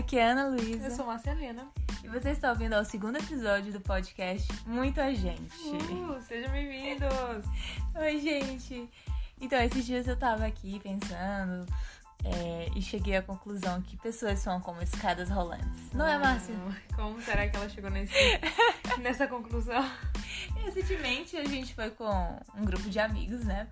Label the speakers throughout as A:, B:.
A: Aqui é a Ana Luísa.
B: Eu sou Marcelina.
A: E você está ouvindo ao segundo episódio do podcast Muito a Gente.
B: Uh, sejam bem-vindos!
A: Oi, gente! Então, esses dias eu tava aqui pensando é, e cheguei à conclusão que pessoas são como escadas rolantes. Não é, Márcia?
B: Como será que ela chegou nesse, nessa conclusão?
A: Recentemente a gente foi com um grupo de amigos, né?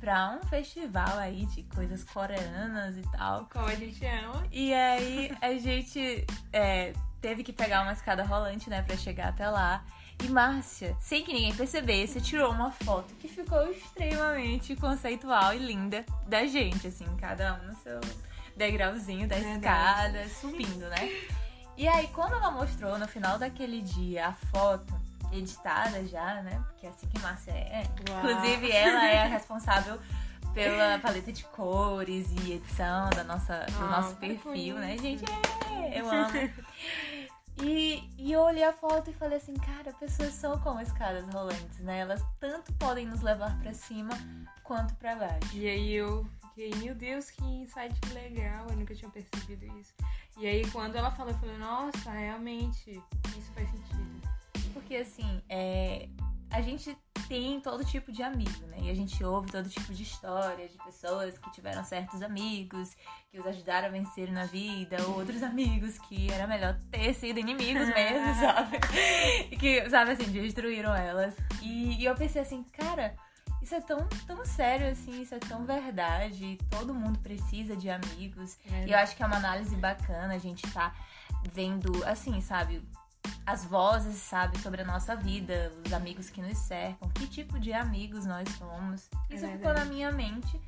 A: Pra um festival aí de coisas coreanas e tal.
B: Como a gente ama.
A: E aí a gente é, teve que pegar uma escada rolante, né, pra chegar até lá. E Márcia, sem que ninguém percebesse, tirou uma foto que ficou extremamente conceitual e linda da gente, assim, cada um no seu degrauzinho da
B: Verdade.
A: escada, subindo, né? E aí, quando ela mostrou no final daquele dia a foto, editada já, né? Porque é assim que Márcia é.
B: Uau.
A: Inclusive, ela é a responsável pela paleta de cores e edição da nossa, do
B: Ah,
A: nosso perfil, né, gente? É, eu amo. E, e eu olhei a foto e falei assim, cara, pessoas são como escadas rolantes, né? Elas tanto podem nos levar pra cima quanto pra baixo.
B: E aí eu fiquei, meu Deus, que insight legal, eu nunca tinha percebido isso. E aí quando ela falou, eu falei, nossa, realmente, isso faz sentido.
A: Porque assim, é, a gente tem todo tipo de amigo, né? E a gente ouve todo tipo de história de pessoas que tiveram certos amigos, que os ajudaram a vencer na vida, ou outros amigos que era melhor ter sido inimigos mesmo, sabe? E que, sabe assim, destruíram elas. E, e eu pensei assim, cara, isso é tão, tão sério assim, isso é tão verdade. Todo mundo precisa de amigos. E eu acho que é uma análise bacana a gente tá vendo, assim, sabe, as vozes, sabe, sobre a nossa vida, os amigos que nos cercam, que tipo de amigos nós somos.
B: É
A: Isso ficou
B: verdade.
A: na minha mente.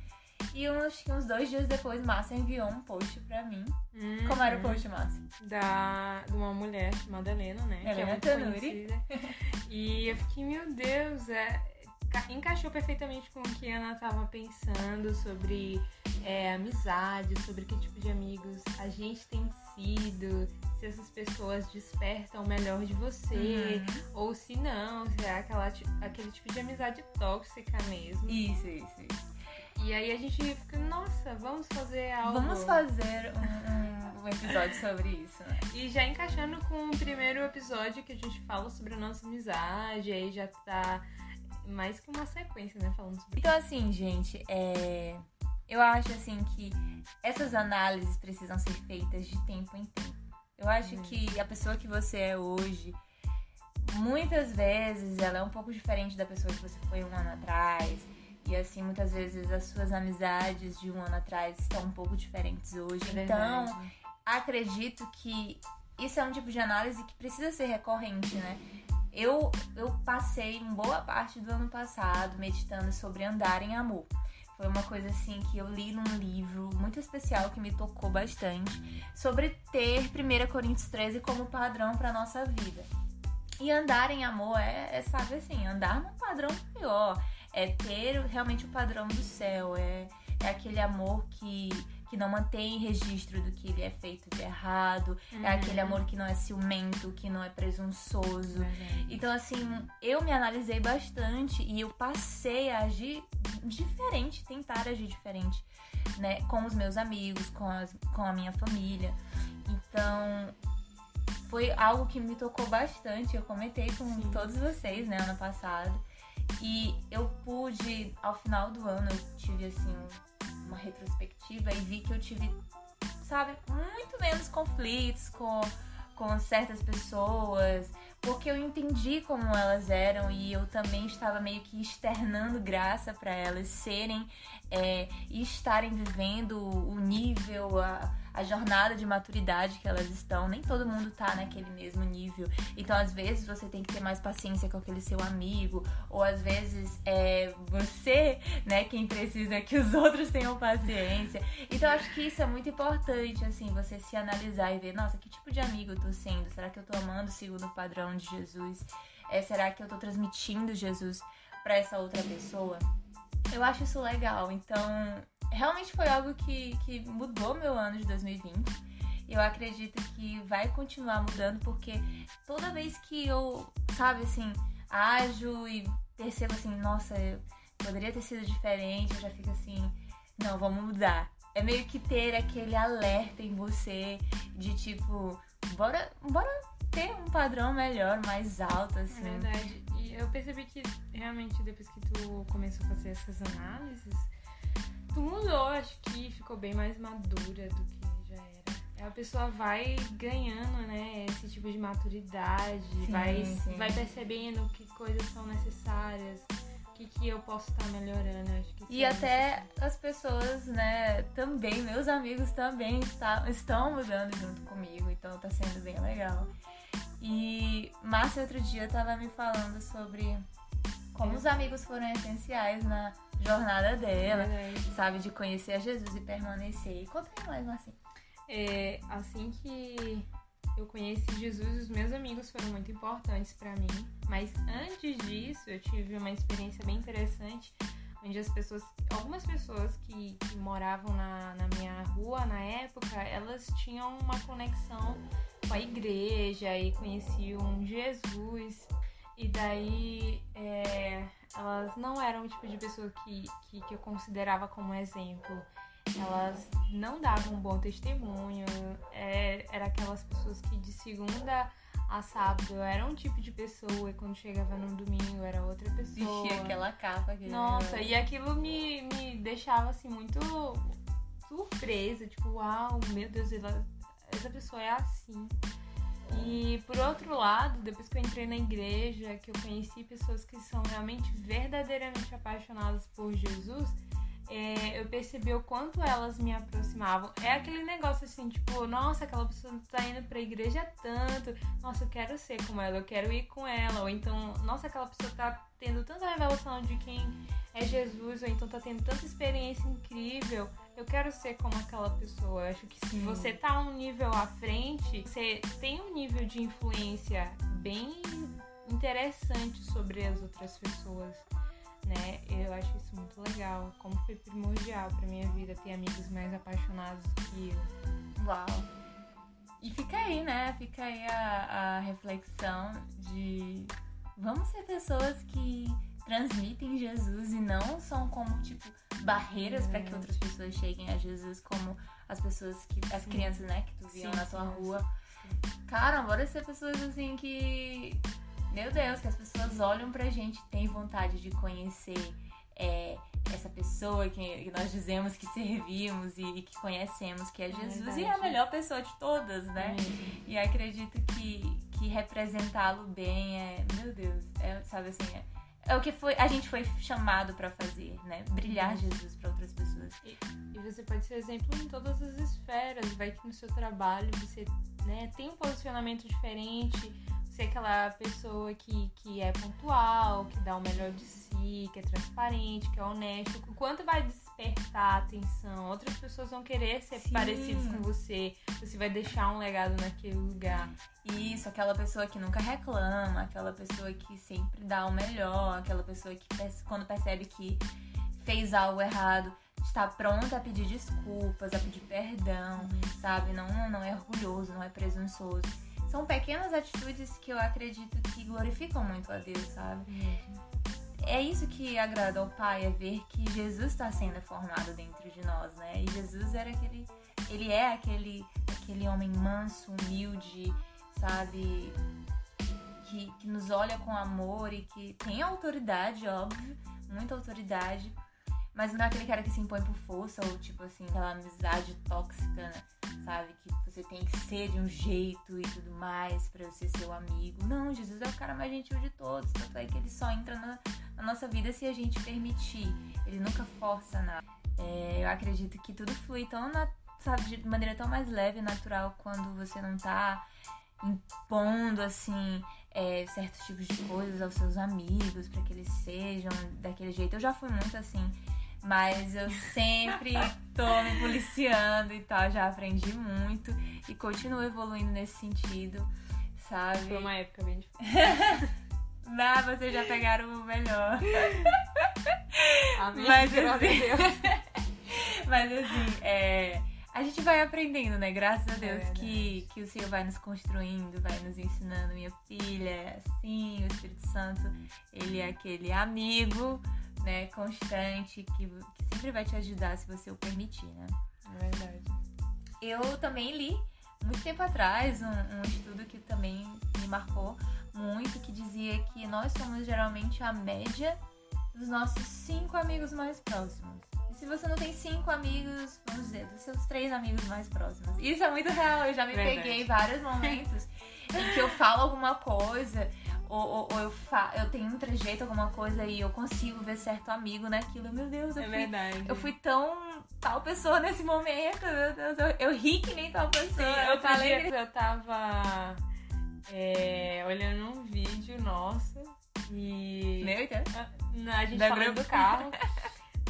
A: E que uns dois dias depois, Márcia enviou um post pra mim.
B: Uhum.
A: Como era o post, Márcia?
B: da, de uma mulher chamada Helena, né? que é
A: Helena
B: muito
A: Tanuri.
B: E eu fiquei, meu Deus, é, encaixou perfeitamente com o que a Ana tava pensando sobre é, amizade, sobre que tipo de amigos a gente tem sido, se essas pessoas despertam o melhor de você,
A: Uhum.
B: ou se não, se é aquela, aquele tipo de amizade tóxica mesmo.
A: Isso, isso, isso.
B: E aí a gente fica, nossa, vamos fazer algo.
A: Vamos fazer um, um- um episódio sobre isso, né?
B: E já encaixando com o primeiro episódio que a gente fala sobre a nossa amizade, aí já tá mais que uma sequência, né? Falando sobre
A: Então, assim, gente, é... eu acho assim que essas análises precisam ser feitas de tempo em tempo. Eu acho que a pessoa que você é hoje, muitas vezes ela é um pouco diferente da pessoa que você foi um ano atrás. E assim, muitas vezes as suas amizades de um ano atrás estão um pouco diferentes hoje. Então,
B: Verdade.
A: acredito que isso é um tipo de análise que precisa ser recorrente, né? Eu, eu passei uma boa parte do ano passado meditando sobre andar em amor. Foi uma coisa assim que eu li num livro muito especial que me tocou bastante sobre ter 1 Coríntios 13 como padrão para nossa vida. E andar em amor é, é, sabe assim, andar num padrão maior. É ter realmente o padrão do céu. É, é aquele amor que, que não mantém registro do que ele é feito de errado.
B: Uhum.
A: É aquele amor que não é ciumento, que não é presunçoso.
B: Verdade.
A: Então, assim, eu me analisei bastante e eu passei a agir diferente, tentar agir diferente, né? Com os meus amigos, com, as, com a minha família. Então, foi algo que me tocou bastante. Eu comentei com
B: Sim.
A: todos vocês, né, ano passado. E eu pude, ao final do ano, eu tive, assim, uma retrospectiva e vi que eu tive, sabe, muito menos conflitos com, com certas pessoas, porque eu entendi como elas eram e eu também estava meio que externando graça para elas serem é, e estarem vivendo o nível, a, a jornada de maturidade que elas estão. Nem todo mundo tá naquele mesmo nível. Então, às vezes, você tem que ter mais paciência com aquele seu amigo, ou às vezes é você, né, quem precisa que os outros tenham paciência. Então, acho que isso é muito importante, assim, você se analisar e ver, nossa, que tipo de amigo eu tô sendo? Será que eu tô amando segundo o padrão de Jesus? É, será que eu tô transmitindo Jesus pra essa outra pessoa? Eu acho isso legal. Então, realmente foi algo que, que mudou meu ano de 2020. E eu acredito que vai continuar mudando, porque toda vez que eu, sabe, assim, ajo e percebo assim, nossa, eu poderia ter sido diferente, eu já fico assim, não, vamos mudar. é meio que ter aquele alerta em você de tipo, bora, bora ter um padrão melhor, mais alto, assim.
B: É verdade. E eu percebi que realmente depois que tu começou a fazer essas análises, tu mudou, acho que ficou bem mais madura do que já era. A pessoa vai ganhando, né, esse tipo de maturidade,
A: Sim,
B: vai,
A: sim.
B: vai percebendo que coisas são necessárias, o que, que eu posso estar melhorando. Acho que isso
A: E
B: é
A: até
B: necessário.
A: as pessoas, né, também, meus amigos também está, estão mudando junto comigo, então tá sendo bem legal. E Márcia outro dia tava me falando sobre como
B: É.
A: os amigos foram essenciais na jornada dela,
B: Verdade.
A: sabe, de conhecer a Jesus e permanecer. E Conta aí mais, Marcinha.
B: É, assim que eu conheci Jesus, os meus amigos foram muito importantes pra mim. Mas antes disso, eu tive uma experiência bem interessante, onde as pessoas, algumas pessoas que, que moravam na, na minha rua na época, elas tinham uma conexão com a igreja e conheciam Jesus. E daí é, elas não eram o tipo de pessoa que, que, que eu considerava como exemplo elas não davam um bom testemunho, é, era aquelas pessoas que de segunda a sábado era um tipo de pessoa e quando chegava no domingo era outra pessoa.
A: Vestia aquela capa. Aquele
B: Nossa, e aquilo me, me deixava assim muito surpresa, tipo, uau, meu Deus, ela, essa pessoa é assim. E por outro lado, depois que eu entrei na igreja, que eu conheci pessoas que são realmente verdadeiramente apaixonadas por Jesus, é, eu percebi o quanto elas me aproximavam. É aquele negócio assim, tipo, nossa, aquela pessoa tá indo pra igreja tanto, nossa, eu quero ser como ela, eu quero ir com ela. Ou então, nossa, aquela pessoa tá tendo tanta revelação de quem é Jesus, ou então tá tendo tanta experiência incrível. Eu quero ser como aquela pessoa. Eu acho que se você tá um nível à frente, você tem um nível de influência bem interessante sobre as outras pessoas né? Eu acho isso muito legal. Como foi primordial pra minha vida ter amigos mais apaixonados que eu.
A: Uau! E fica aí, né? Fica aí a, a reflexão de vamos ser pessoas que transmitem Jesus e não são como, tipo, barreiras para que outras pessoas cheguem a Jesus, como as pessoas que. as
B: Sim.
A: crianças, né, que tu viam
B: Sim,
A: na tua
B: sim,
A: rua. Cara, bora ser pessoas assim que. Meu Deus, que as pessoas olham pra gente, têm vontade de conhecer é, essa pessoa que, que nós dizemos que servimos e, que conhecemos, que é Jesus. e é a melhor pessoa de todas, né?
B: Mesmo.
A: E acredito que, que representá-lo bem é. Meu Deus, é, sabe assim, é, é o que foi, a gente foi chamado pra fazer, né? Brilhar Jesus pra outras pessoas.
B: E você pode ser exemplo em todas as esferas. Vai que no seu trabalho você né, tem um posicionamento diferente. É aquela pessoa que, que é pontual, que dá o melhor de si, que é transparente, que é honesto. O quanto vai despertar a atenção? Outras pessoas vão querer ser
A: Sim.
B: parecidas com você. Você vai deixar um legado naquele lugar.
A: Isso, aquela pessoa que nunca reclama, aquela pessoa que sempre dá o melhor, aquela pessoa que quando percebe que fez algo errado, está pronta a pedir desculpas, a pedir perdão, sabe? Não, não é orgulhoso, não é presunçoso. São pequenas atitudes que eu acredito que glorificam muito a Deus, sabe? É isso que agrada ao Pai, é ver que Jesus está sendo formado dentro de nós, né? E Jesus era aquele, ele é aquele, aquele homem manso, humilde, sabe? Que, que nos olha com amor e que tem autoridade, óbvio, muita autoridade, mas não é aquele cara que se impõe por força ou tipo assim, aquela amizade tóxica, né? sabe? Que você tem que ser de um jeito e tudo mais você ser o amigo. Não, Jesus é o cara mais gentil de todos, tanto é que ele só entra na, na nossa vida se a gente permitir. Ele nunca força nada. É, eu acredito que tudo flui tão, na- sabe, de maneira tão mais leve e natural quando você não tá impondo assim é, certos tipos de coisas aos seus amigos para que eles sejam daquele jeito. Eu já fui muito assim, mas eu sempre tô me policiando e tal, já aprendi muito e continuo evoluindo nesse sentido, sabe?
B: Foi uma época bem difícil.
A: Ah, vocês já pegaram o melhor.
B: Amém.
A: Mas assim-. Mas assim, é, a gente vai aprendendo, né? Graças a
B: É
A: Deus
B: verdade.
A: que, que o Senhor vai nos construindo, vai nos ensinando. Minha filha é assim, o Espírito Santo, ele é aquele amigo, né? Constante, que, que sempre vai te ajudar se você o permitir, né? eu também li muito tempo atrás um, um estudo que também me marcou muito, que dizia que nós somos geralmente a média dos nossos cinco amigos mais próximos. Se você não tem cinco amigos, vamos dizer, dos seus três amigos mais próximos. Isso é muito real, eu já me
B: Verdade.
A: peguei em vários momentos em que eu falo alguma coisa, ou, ou- ou eu, fa eu tenho um trejeito, alguma coisa, e eu consigo ver certo amigo naquilo. Meu Deus, eu
B: É
A: fui
B: verdade.
A: eu fui tão tal pessoa nesse momento, meu Deus. Eu, eu ri que nem tal pessoa.
B: Sim,
A: eu falei.
B: dia eu tava é, olhando um vídeo nosso e
A: Meu, então.
B: a, a gente
A: Da grupo.
B: do carro.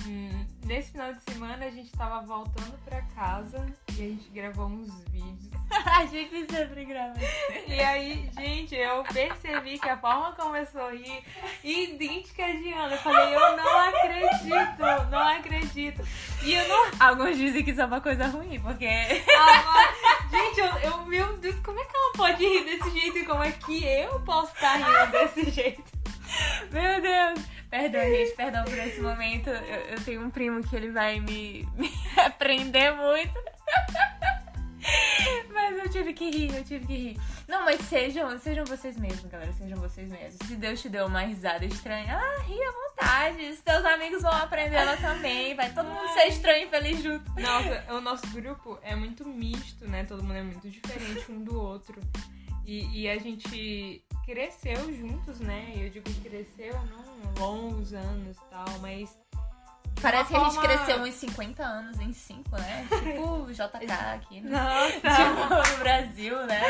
B: Hum, Nesse final de semana a gente tava voltando pra casa e a gente gravou uns vídeos.
A: A gente sempre grava.
B: E aí, gente, eu percebi que a forma como eu sorri idêntica de Ana. Eu falei, eu não acredito, não acredito. E eu não
A: Alguns dizem que isso é uma coisa ruim, porque.
B: Agora, gente, eu, eu- meu Deus, como é que ela pode rir desse jeito e como é que eu posso estar rindo desse jeito?
A: Meu Deus! Perdão, gente, perdão por esse momento. Eu, eu tenho um primo que ele vai me, me aprender muito. Mas eu tive que rir, eu tive que rir. Não, mas sejam, sejam vocês mesmos, galera. Sejam vocês mesmos. Se Deus te deu uma risada estranha, ah, ri à vontade. Seus amigos vão aprender ela também. Vai todo mundo ser estranho e feliz junto.
B: Nossa, o nosso grupo é muito misto, né? Todo mundo é muito diferente um do outro. E, e a gente cresceu juntos, né? Eu digo cresceu não longos anos e tal, mas.
A: Parece que a gente cresceu uns 50 anos em 5, né? Tipo o JK aqui, né?
B: Nossa!
A: Tipo, no Brasil, né?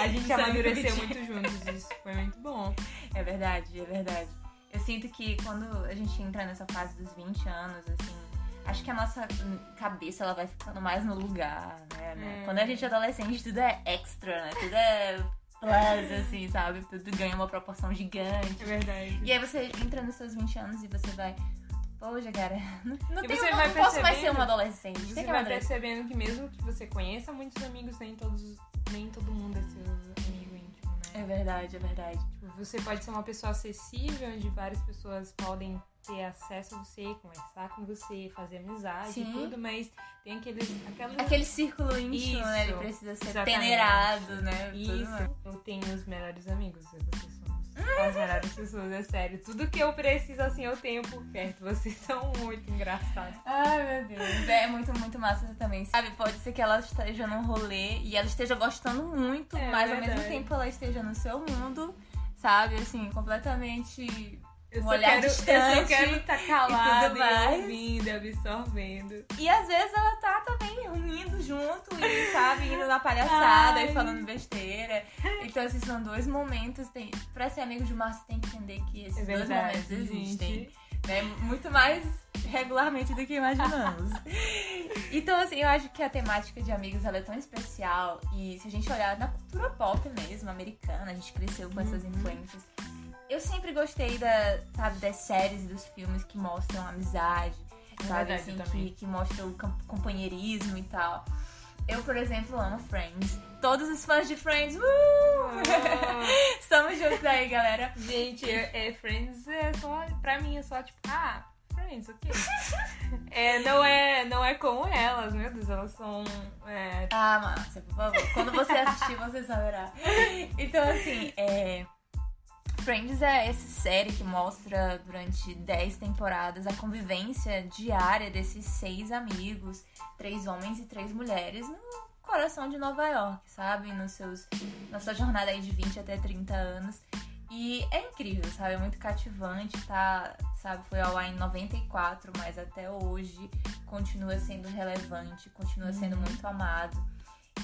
B: A gente amadureceu muito juntos, isso foi muito bom.
A: É verdade, é verdade. Eu sinto que quando a gente entra nessa fase dos 20 anos, assim, acho que a nossa cabeça ela vai ficando mais no lugar, né? né?
B: É.
A: Quando a gente é adolescente, tudo é extra, né? Tudo é plus, assim, sabe? Tudo ganha uma proporção gigante.
B: É verdade.
A: E aí você entra nos seus 20 anos e você vai. Poxa, cara, não, não, tenho,
B: você
A: não, não posso mais ser uma adolescente.
B: Você vai percebendo que mesmo que você conheça muitos amigos, nem todos, nem todo mundo é seu amigo íntimo, né?
A: É verdade, é verdade.
B: Tipo, Você pode ser uma pessoa acessível, onde várias pessoas podem ter acesso a você, conversar com você, fazer amizade
A: Sim.
B: e tudo, mas tem aqueles, aquelas...
A: Aquele círculo íntimo, né? Ele
B: Isso,
A: precisa ser
B: exatamente.
A: peneirado, né?
B: Isso. Eu tenho os melhores amigos, vocês somos as melhores pessoas, é sério. Tudo que eu preciso, assim, eu tenho por perto. Vocês são muito engraçados.
A: Ai, meu Deus. É muito, muito massa também. Sabe, pode ser que ela esteja num rolê e ela esteja gostando muito,
B: É
A: mas ao
B: verdade.
A: mesmo tempo ela esteja no seu mundo, sabe? Assim, completamente.
B: Eu
A: Um
B: só
A: olhar
B: quero, eu
A: distante
B: só quero estar calada
A: tudo
B: e, ouvindo, absorvendo.
A: E às vezes ela tá também rindo junto e, sabe, indo na palhaçada
B: Ai.
A: e falando besteira. Então, esses são dois momentos. Tem... Pra ser amigo de você tem que entender que esses
B: É
A: dois
B: verdade,
A: momentos existem.
B: gente.
A: né? Muito mais regularmente do que imaginamos. então, assim, eu acho que a temática de amigos ela é tão especial. E se a gente olhar na cultura pop mesmo, americana, a gente cresceu com essas
B: Uhum.
A: influências. Eu sempre gostei da, sabe, das séries e dos filmes que mostram amizade,
B: É
A: sabe? assim,
B: eu
A: que, que mostram companheirismo e tal. Eu, por exemplo, amo Friends. Todos os fãs de Friends, uh!
B: Ah,
A: Estamos juntos aí, galera.
B: gente, é, é, Friends é só. Pra mim é só tipo, ah, Friends, ok. é, não, é, não é como elas, meu Deus, elas são. É,
A: Ah, Márcia, por favor. Quando você assistir, você saberá. Então, assim, é... Friends é essa série que mostra durante 10 temporadas a convivência diária desses seis amigos, três homens e três mulheres, no coração de Nova York, sabe? Nos seus, na sua jornada aí de 20 até 30 anos. E é incrível, sabe? É muito cativante, tá? Sabe? Foi ao ar em 94, mas até hoje continua sendo relevante, continua sendo
B: Uhum.
A: muito amado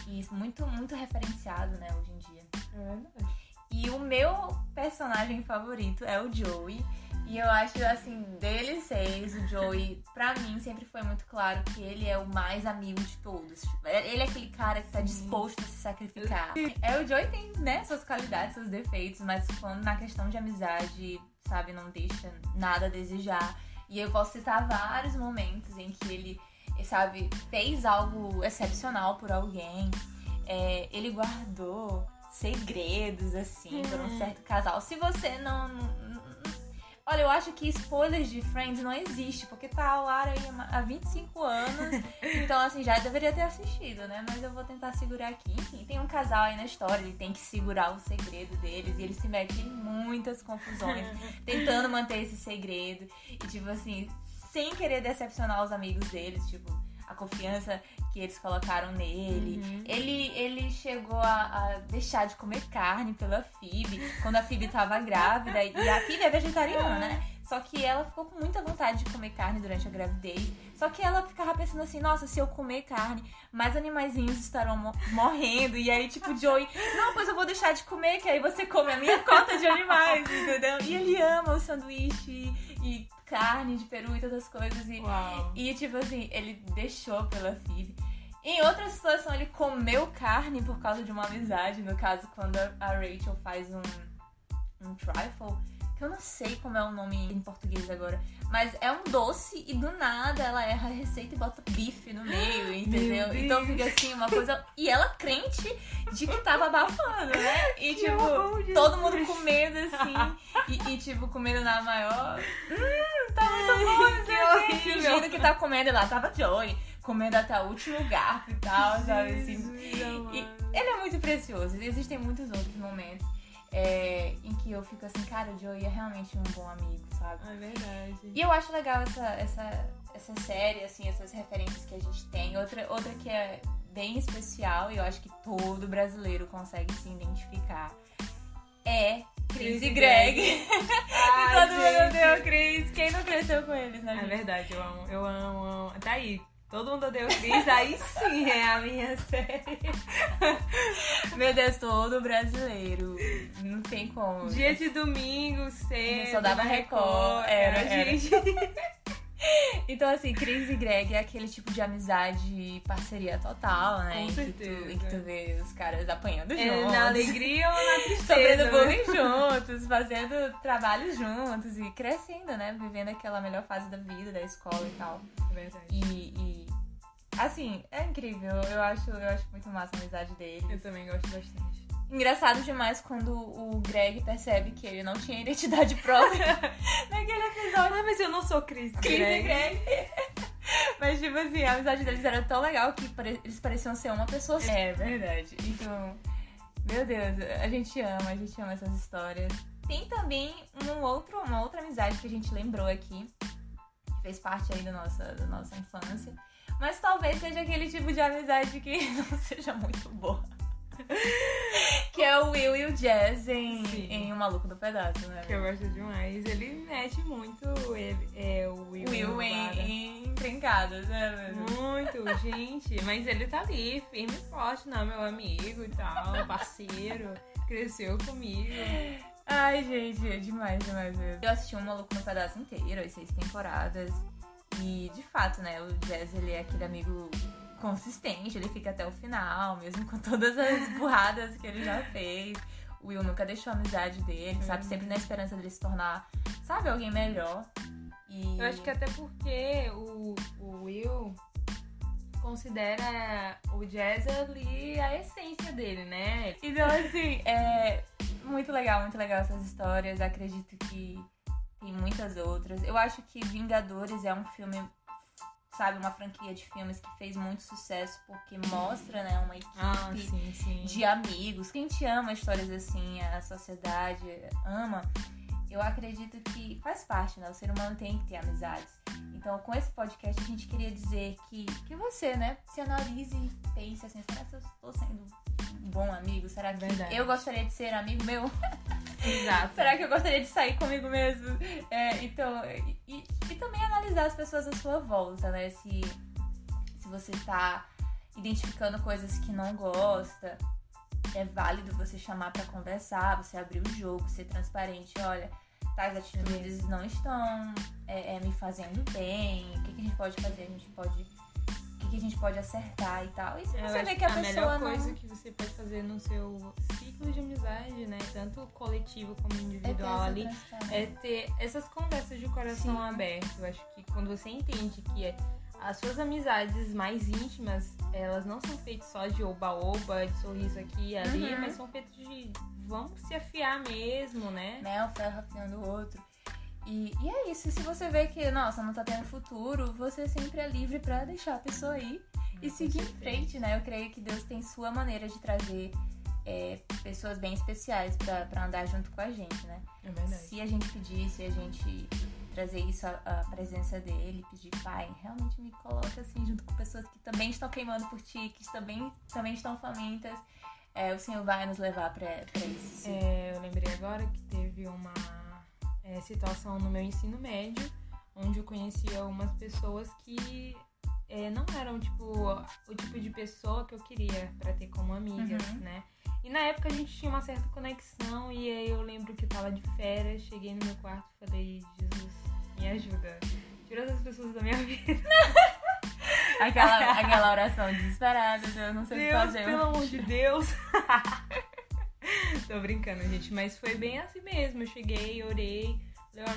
A: e muito, muito referenciado, né, hoje em dia.
B: é verdade.
A: E o meu personagem favorito é o Joey. E eu acho, assim, deles seis, o Joey, pra mim, sempre foi muito claro que ele é o mais amigo de todos. Ele é aquele cara que tá disposto a se sacrificar. É, o Joey tem, né, suas qualidades, seus defeitos, mas quando na questão de amizade, sabe, não deixa nada a desejar. E eu posso citar vários momentos em que ele, sabe, fez algo excepcional por alguém. É, ele guardou segredos, assim, por um
B: Hum.
A: certo casal. Se você não. não- Olha, Olha, eu acho que spoilers de Friends não existe, porque tá ao ar aí há 25 anos. então, assim, já deveria ter assistido, né? Mas eu vou tentar segurar aqui. Enfim, tem um casal aí na história, ele tem que segurar o segredo deles. E ele se mete em muitas confusões, tentando manter esse segredo. E, tipo assim, sem querer decepcionar os amigos deles, tipo, a confiança que eles colocaram nele. Uhum. Ele, ele chegou a, a, deixar de comer carne pela Phoebe quando a Phoebe tava grávida. E a Phoebe é vegetariana, né? Só que ela ficou com muita vontade de comer carne durante a gravidez. Só que ela ficava pensando assim, nossa, se eu comer carne, mais animaizinhos estarão mo morrendo. E aí, tipo, Joey, não, pois eu vou deixar de comer, que aí você come a minha cota de animais, entendeu? E ele ama o sanduíche e carne de peru e todas as coisas. E, e tipo assim, ele deixou pela Phoebe. Em outra situação, ele comeu carne por causa de uma amizade. No caso, quando a Rachel faz um, um trifle que eu não sei como é o nome em português agora, mas é um doce e do nada ela erra a receita e bota bife no meio, entendeu? Então fica assim, uma coisa. E ela crente de que tava abafando, né? E tipo, todo mundo comendo assim, e, e, tipo, comendo na maior. Hum, tá muito bom, que Fingindo que tá comendo e lá tava Joey comendo até o último garfo e tal, sabe? Assim. E ele é muito precioso. Existem muitos outros momentos é, em que eu fico assim, cara, o Joey é realmente um bom amigo, sabe?
B: É verdade.
A: E eu acho legal essa, essa, essa série, assim, essas referências que a gente tem. Outra, outra que é bem especial e eu acho que todo brasileiro consegue se identificar é Chris, e Greg. Ai, todo mundo deu Chris. Quem não cresceu com eles, né?
B: É verdade, eu amo, eu amo, amo. Tá aí, Todo mundo odeia o Chris, aí sim é a minha série.
A: Meu Deus, todo brasileiro. Não tem como.
B: Dia de domingo, cedo.
A: Só dava Record. Era, era. gente. Então, assim, Cris e Greg é aquele tipo de amizade e parceria total, né?
B: Com certeza.
A: Em que tu, em que tu vê os caras apanhando
B: é,
A: juntos.
B: Na alegria ou na tristeza.
A: Sofrendo
B: né?
A: bullying juntos, fazendo trabalhos juntos e crescendo, né? Vivendo aquela melhor fase da vida, da escola e tal.
B: Verdade.
A: E, e assim, é incrível. Eu acho, eu acho muito massa a amizade deles.
B: Eu também gosto bastante.
A: Engraçado demais quando o Greg percebe que ele não tinha identidade própria naquele episódio.
B: Ah, mas eu não sou Chris.
A: Chris Greg. e Greg. mas, tipo assim, a amizade deles era tão legal que eles pareciam ser uma pessoa só. É verdade. Então, meu Deus, a gente ama, a gente ama essas histórias. Tem também um outro, uma outra amizade que a gente lembrou aqui, que fez parte aí da nossa, da nossa infância. Mas talvez seja aquele tipo de amizade que não seja muito boa. que é o Will e o Jazz em, em O Maluco do Pedaço, né?
B: Que eu gosto demais. Ele mete muito ele, é, o Will,
A: Will em, em trincadas, né?
B: Muito, gente. Mas ele tá ali, firme e forte, não, meu amigo e tal, parceiro. Cresceu comigo.
A: Ai, gente, é demais, demais mesmo. Eu assisti um Maluco no Pedaço inteiro, as seis temporadas. E, de fato, né, o Jazz, ele é aquele amigo consistente, ele fica até o final, mesmo com todas as burradas que ele já fez. O Will nunca deixou a amizade dele, sabe? Uhum. Sempre na esperança dele se tornar, sabe, alguém melhor. E...
B: Eu acho que até porque o, o Will considera o jazz ali a essência dele, né?
A: Então, assim, é muito legal, muito legal essas histórias. Acredito que tem muitas outras. Eu acho que Vingadores é um filme sabe, uma franquia de filmes que fez muito sucesso porque mostra, né, uma equipe
B: ah, sim, sim.
A: de amigos. Quem te ama histórias assim, a sociedade ama. Eu acredito que faz parte, né? O ser humano tem que ter amizades. Então, com esse podcast, a gente queria dizer que, que você, né, se analise e pense assim, será que eu estou sendo um bom amigo? Será que
B: Verdade.
A: eu gostaria de ser amigo meu?
B: Exato.
A: Será que eu gostaria de sair comigo mesmo? É, então, e, e, também analisar as pessoas à sua volta, né? Se, se você tá identificando coisas que não gosta, é válido você chamar para conversar, você abrir o jogo, ser transparente. Olha, tais atitudes não estão é, é, me fazendo bem. O que, que a gente pode fazer? A gente pode o que a gente pode acertar e tal. E se você vê que a, a
B: melhor coisa que você pode fazer no seu ciclo de amizade, né? Tanto coletivo como individual é ali, é ter essas conversas de coração Sim. aberto. Eu acho que quando você entende que é as suas amizades mais íntimas, elas não são feitas só de oba-oba, de sorriso aqui e ali, uhum. mas são feitas de vamos se afiar mesmo, né?
A: Né, o ferro afiando o outro. E, e é isso. Se você vê que, nossa, não tá tendo futuro, você sempre é livre pra deixar a pessoa aí e seguir em frente, né? Eu creio que Deus tem sua maneira de trazer é, pessoas bem especiais pra andar junto com a gente, né?
B: É verdade.
A: Se a gente pedir, se a gente trazer isso à, à presença dele, pedir, pai, realmente me coloca assim junto com pessoas que também estão queimando por ti, que também, também estão famintas. É, o Senhor vai nos levar pra isso.
B: É, eu lembrei agora que teve uma é, situação no meu ensino médio, onde eu conheci algumas pessoas que é, não eram tipo o tipo de pessoa que eu queria pra ter como amigas,
A: Uhum.
B: né? E na época a gente tinha uma certa conexão e aí eu lembro que eu tava de férias, cheguei no meu quarto e falei, Jesus, me ajuda. Tira essas pessoas da minha vida.
A: Aquela, aquela oração desesperada, Deus, não sei o que
B: Deus,
A: fazer.
B: pelo amor de Deus. Tô brincando, gente, mas foi bem assim mesmo. Eu cheguei, orei.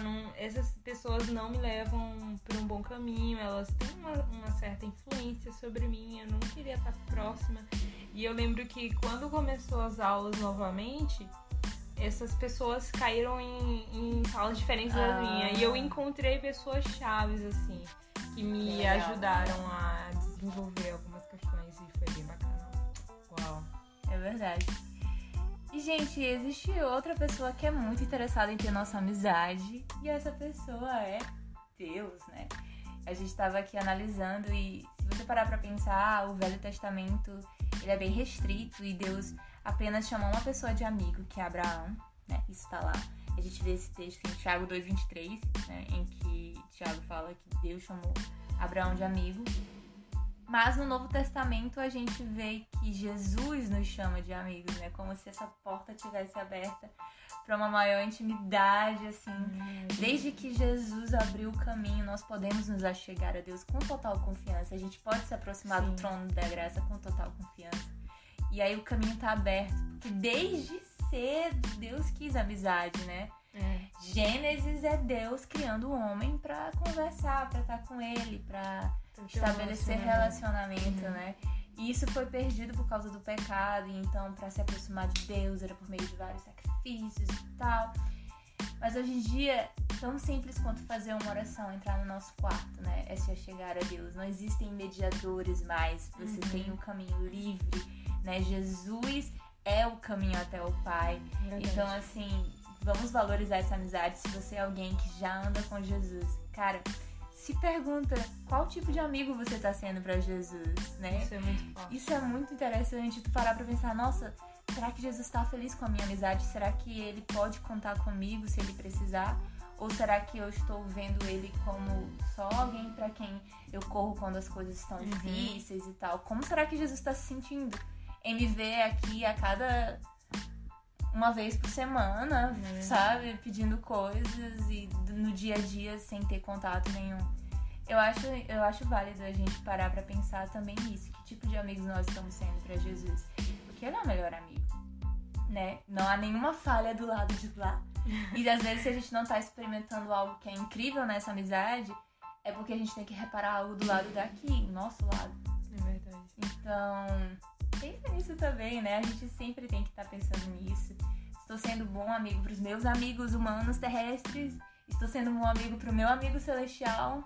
B: não- essas pessoas não me levam por um bom caminho, elas têm uma, uma certa influência sobre mim, eu não queria estar próxima. E eu lembro que quando começou as aulas novamente, essas pessoas caíram em, em salas diferentes da
A: Ah.
B: minha. E eu encontrei pessoas chaves, assim, que me
A: Que
B: ajudaram a desenvolver algumas questões e foi bem bacana. Uau.
A: É verdade. E, gente, existe outra pessoa que é muito interessada em ter nossa amizade. E essa pessoa é Deus, né? A gente estava aqui analisando e se você parar pra pensar, o Velho Testamento ele é bem restrito e Deus apenas chamou uma pessoa de amigo, que é Abraão, né? Isso tá lá. A gente vê esse texto em Tiago 2,23, né? Em que Tiago fala que Deus chamou Abraão de amigo. Mas no Novo Testamento a gente vê que Jesus nos chama de amigos, né? Como se essa porta tivesse aberta para uma maior intimidade, assim. Desde que Jesus abriu o caminho, nós podemos nos achegar a Deus com total confiança. A gente pode se aproximar
B: Sim.
A: do trono da graça com total confiança. E aí o caminho tá aberto, porque desde cedo Deus quis amizade, né?
B: É.
A: Gênesis é Deus criando o homem para conversar, para estar com ele, para
B: um
A: estabelecer
B: relacionamento.
A: relacionamento,
B: Uhum.
A: né? E isso foi perdido por causa do pecado, e então para se aproximar de Deus era por meio de vários sacrifícios e tal. Mas hoje em dia, tão simples quanto fazer uma oração, entrar no nosso quarto, né? É se achegar a Deus. Não existem mediadores mais. Você
B: Uhum.
A: tem o caminho livre, né? Jesus é o caminho até o Pai.
B: Verdade.
A: Então, assim, vamos valorizar essa amizade. Se você é alguém que já anda com Jesus, cara, se pergunta qual tipo de amigo você tá sendo pra Jesus, né?
B: Isso é muito forte.
A: Isso é muito interessante, tu parar pra pensar, nossa, será que Jesus tá feliz com a minha amizade? Será que ele pode contar comigo se ele precisar? Ou será que eu estou vendo ele como só alguém pra quem eu corro quando as coisas estão
B: Uhum.
A: difíceis e tal? Como será que Jesus tá se sentindo em me ver aqui a cada uma vez por semana,
B: É.
A: sabe? Pedindo coisas e no dia a dia sem ter contato nenhum. Eu acho, eu acho válido a gente parar pra pensar também nisso. Que tipo de amigos nós estamos sendo pra Jesus? Porque ele é o melhor amigo, né? Não há nenhuma falha do lado de lá. E às vezes se a gente não tá experimentando algo que é incrível nessa amizade, é porque a gente tem que reparar algo do lado daqui, o nosso lado.
B: É verdade.
A: Então, pensa nisso também, né? A gente sempre tem que estar pensando nisso. Estou sendo bom amigo para os meus amigos humanos terrestres. Estou sendo um bom amigo para o meu amigo celestial.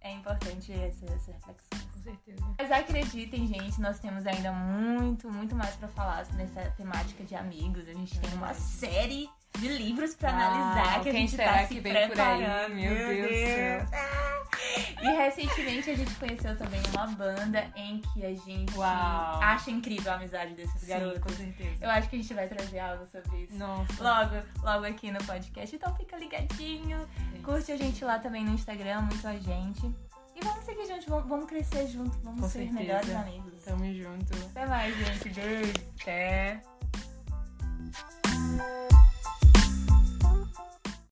A: É importante essa, essa reflexão.
B: Com certeza.
A: Mas acreditem, gente, nós temos ainda muito, muito mais para falar nessa temática de amigos. A gente tem uma série de livros para
B: Uau,
A: analisar que a gente
B: será
A: tá se preparando.
B: Meu Deus do céu.
A: Ah! E recentemente a gente conheceu também uma banda em que a gente
B: Uau.
A: acha incrível a amizade desses
B: Sim,
A: garotos.
B: com certeza.
A: Eu acho que a gente vai trazer algo sobre isso.
B: Nossa.
A: Logo, logo aqui no podcast. Então fica ligadinho. Curte a gente lá também no Instagram, muito a gente. E vamos seguir juntos, vamos, crescer junto, vamos
B: Com
A: ser
B: certeza.
A: melhores amigos.
B: Tamo junto.
A: Até mais, gente. Beijo.
B: Até.